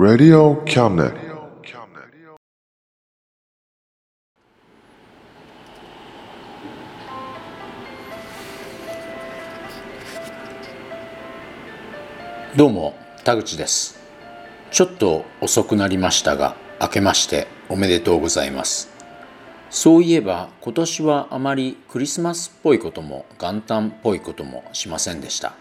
Radio Cabinet. どうも田口ですちょっと遅くなりましたが明けましておめでとうございますそういえば今年はあまりクリスマスっぽいことも元旦っぽいこともしませんでした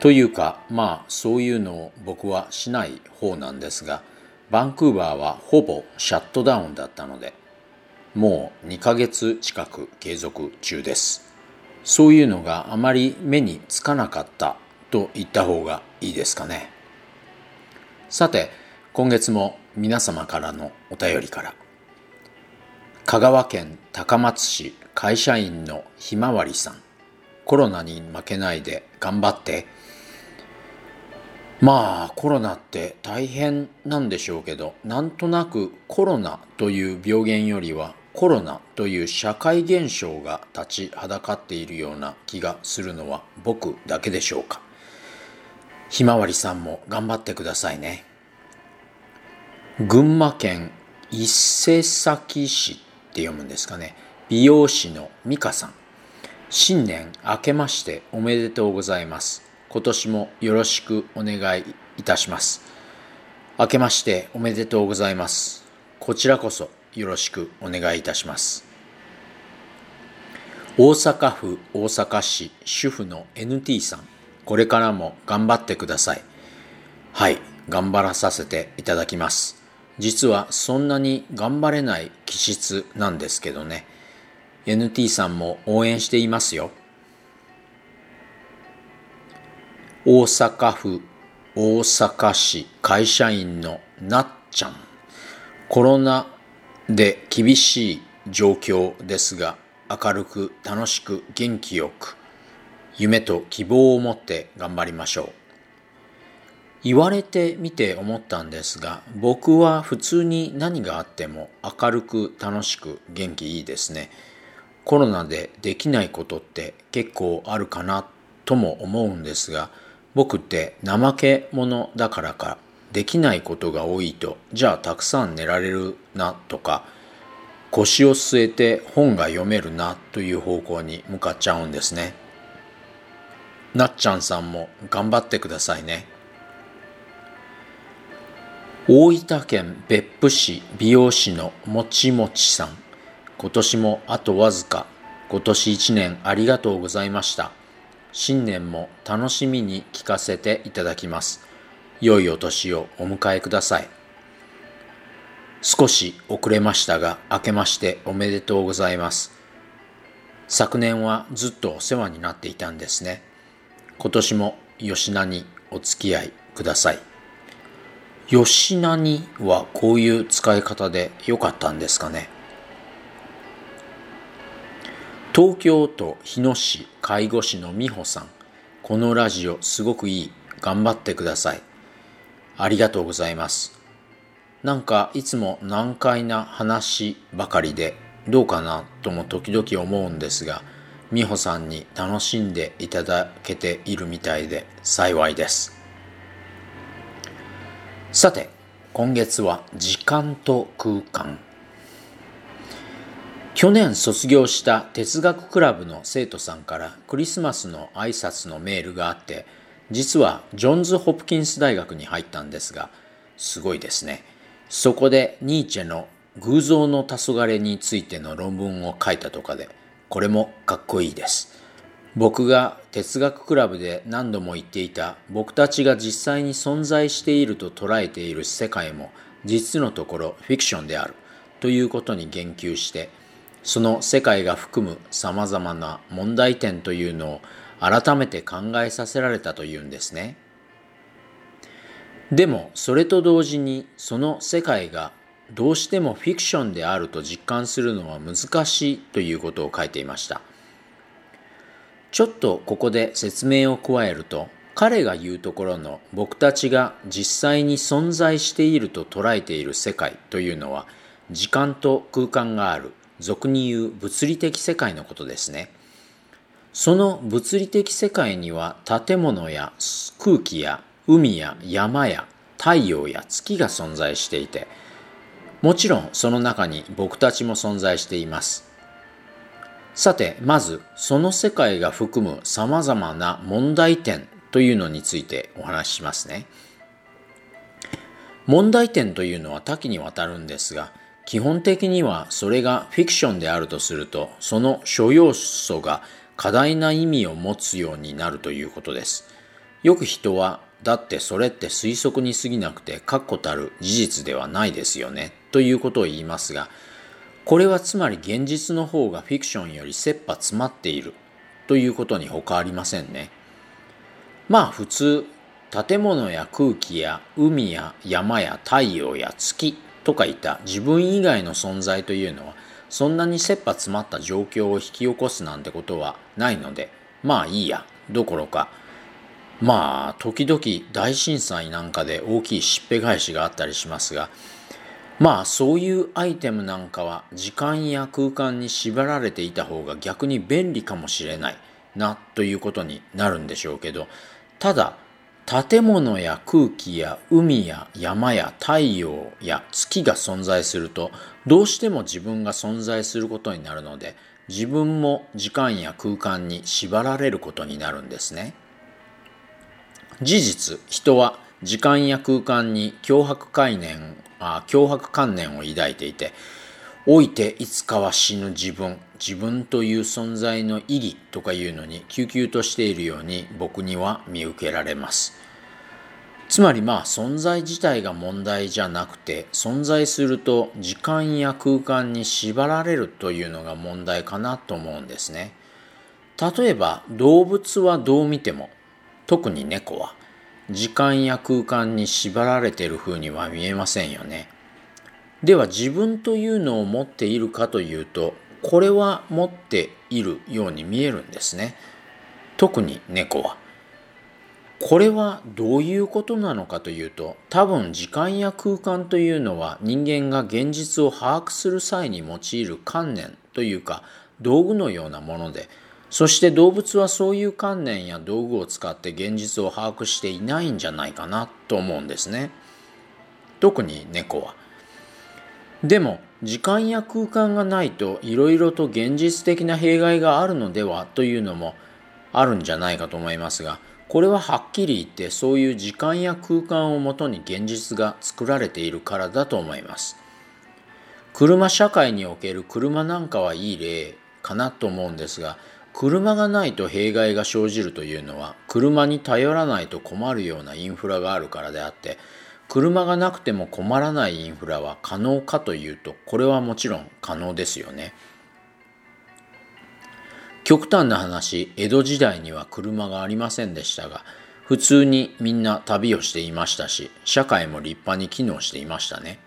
というかまあそういうのを僕はしない方なんですがバンクーバーはほぼシャットダウンだったのでもう2ヶ月近く継続中です。そういうのがあまり目につかなかったと言った方がいいですかね。さて今月も皆様からのお便りから香川県高松市会社員のひまわりさんコロナに負けないで頑張ってまあコロナって大変なんでしょうけどなんとなくコロナという病原よりはコロナという社会現象が立ちはだかっているような気がするのは僕だけでしょうか。ひまわりさんも頑張ってくださいね。群馬県伊勢崎市って読むんですかね。美容師の美香さん。新年明けましておめでとうございます。今年もよろしくお願いいたします。明けましておめでとうございます。こちらこそよろしくお願いいたします。大阪府大阪市主婦の NT さん。これからも頑張ってください。はい頑張らさせていただきます。実はそんなに頑張れない気質なんですけどね。NT さんも応援していますよ。大阪府大阪市会社員のなっちゃん。コロナで厳しい状況ですが明るく楽しく元気よく夢と希望を持って頑張りましょう。言われてみて思ったんですが僕は普通に何があっても明るく楽しく元気いいですね。コロナでできないことって結構あるかなとも思うんですが僕って怠け者だからかできないことが多いとじゃあたくさん寝られるなとか腰を据えて本が読めるなという方向に向かっちゃうんですね。なっちゃんさんも頑張ってくださいね。大分県別府市美容師のもちもちさん。今年もあとわずか。今年一年ありがとうございました。新年も楽しみに聞かせていただきます。良いお年をお迎えください。少し遅れましたが明けましておめでとうございます。昨年はずっとお世話になっていたんですね。今年も吉名にお付き合いください。吉名にはこういう使い方で良かったんですかね。東京都日野市介護士の美穂さんこのラジオすごくいい頑張ってください。ありがとうございます。なんかいつも難解な話ばかりでどうかなとも時々思うんですが、美穂さんに楽しんでいただけているみたいで幸いです。さて、今月は時間と空間。去年卒業した哲学クラブの生徒さんからクリスマスの挨拶のメールがあって、実はジョンズ・ホプキンス大学に入ったんですが、すごいですね。そこでニーチェの偶像の黄昏についての論文を書いたとかで、これもかっこいいです。僕が哲学クラブで何度も言っていた僕たちが実際に存在していると捉えている世界も実のところフィクションであるということに言及してその世界が含む様々な問題点というのを改めて考えさせられたというんですね。でもそれと同時にその世界がどうしてもフィクションであると実感するのは難しいということを書いていました。ちょっとここで説明を加えると彼が言うところの僕たちが実際に存在していると捉えている世界というのは時間と空間がある俗に言う物理的世界のことですね。その物理的世界には建物や空気や海や山や太陽や月が存在していてもちろんその中に僕たちも存在していますさてまずその世界が含むさまざまな問題点というのについてお話ししますね問題点というのは多岐にわたるんですが基本的にはそれがフィクションであるとするとその諸要素が過大な意味を持つようになるということです。よく人は、だってそれって推測に過ぎなくて確固たる事実ではないですよね、ということを言いますが、これはつまり現実の方がフィクションより切羽詰まっているということに他ありませんね。まあ普通、建物や空気や海や山や太陽や月とかいた自分以外の存在というのはそんなに切羽詰まった状況を引き起こすなんてことはないので、まあいいや、どころか、まあ時々大震災なんかで大きいしっぺ返しがあったりしますが、まあそういうアイテムなんかは時間や空間に縛られていた方が逆に便利かもしれないなということになるんでしょうけど、ただ建物や空気や海や山や太陽や月が存在するとどうしても自分が存在することになるので自分も時間や空間に縛られることになるんですね。事実人は時間や空間に脅迫概念あ脅迫観念を抱いていて老いていつかは死ぬ自分自分という存在の意義とかいうのに救急としているように僕には見受けられます。つまりまあ存在自体が問題じゃなくて存在すると時間や空間に縛られるというのが問題かなと思うんですね。例えば動物はどう見ても特に猫は時間や空間に縛られている風には見えませんよね。では自分というのを持っているかというとこれは持っているように見えるんですね。特に猫は。これはどういうことなのかというと多分時間や空間というのは人間が現実を把握する際に用いる観念というか道具のようなものでそして動物はそういう観念や道具を使って現実を把握していないんじゃないかなと思うんですね。特に猫は。でも時間や空間がないといろいろと現実的な弊害があるのではというのもあるんじゃないかと思いますがこれははっきり言ってそういう時間や空間をもとに現実が作られているからだと思います。車社会における車なんかはいい例かなと思うんですが車がないと弊害が生じるというのは車に頼らないと困るようなインフラがあるからであって車がなくても困らないインフラは可能かというとこれはもちろん可能ですよね。極端な話、江戸時代には車がありませんでしたが、普通にみんな旅をしていましたし、社会も立派に機能していましたね。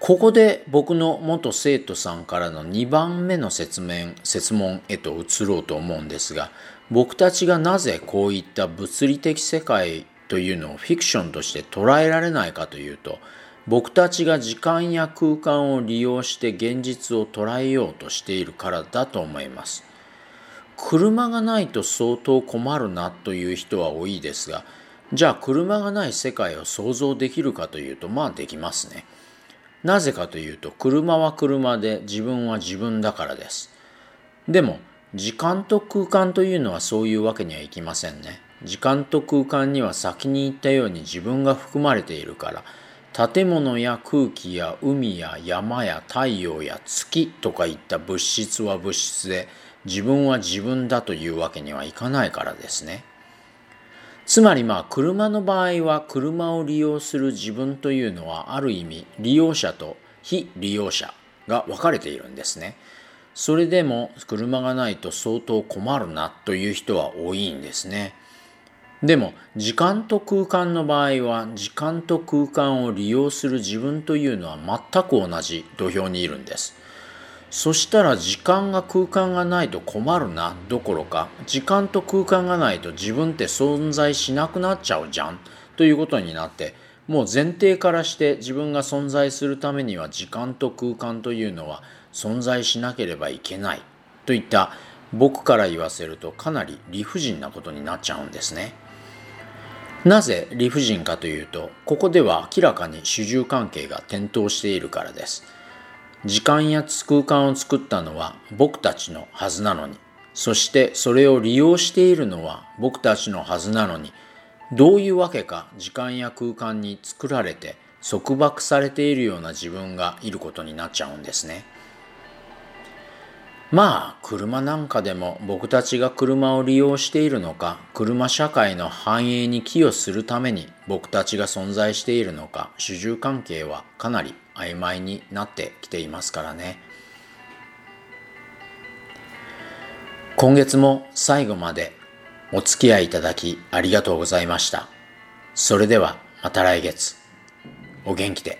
ここで僕の元生徒さんからの2番目の説明説問へと移ろうと思うんですが僕たちがなぜこういった物理的世界というのをフィクションとして捉えられないかというと僕たちが時間や空間を利用して現実を捉えようとしているからだと思います。車がないと相当困るなという人は多いですがじゃあ車がない世界を想像できるかというとまあできますね。なぜかというと車は車で自分は自分だからです。でも時間と空間というのはそういうわけにはいきませんね。時間と空間には先に言ったように自分が含まれているから建物や空気や海や山や太陽や月とかいった物質は物質で自分は自分だというわけにはいかないからですね。つまりまあ車の場合は車を利用する自分というのはある意味利用者と非利用者が分かれているんですね。それでも車がないと相当困るなという人は多いんですね。でも時間と空間の場合は時間と空間を利用する自分というのは全く同じ土俵にいるんです。そしたら時間が空間がないと困るなどころか時間と空間がないと自分って存在しなくなっちゃうじゃんということになってもう前提からして自分が存在するためには時間と空間というのは存在しなければいけないといった僕から言わせるとかなり理不尽なことになっちゃうんですね。なぜ理不尽かというとここでは明らかに主従関係が転倒しているからです。時間や空間を作ったのは僕たちのはずなのにそしてそれを利用しているのは僕たちのはずなのにどういうわけか時間や空間に作られて束縛されているような自分がいることになっちゃうんですね。まあ車なんかでも僕たちが車を利用しているのか車社会の繁栄に寄与するために僕たちが存在しているのか主従関係はかなり曖昧になってきていますからね。今月も最後までお付き合いいただきありがとうございました。それではまた来月。お元気で。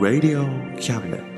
Radio Cabinet.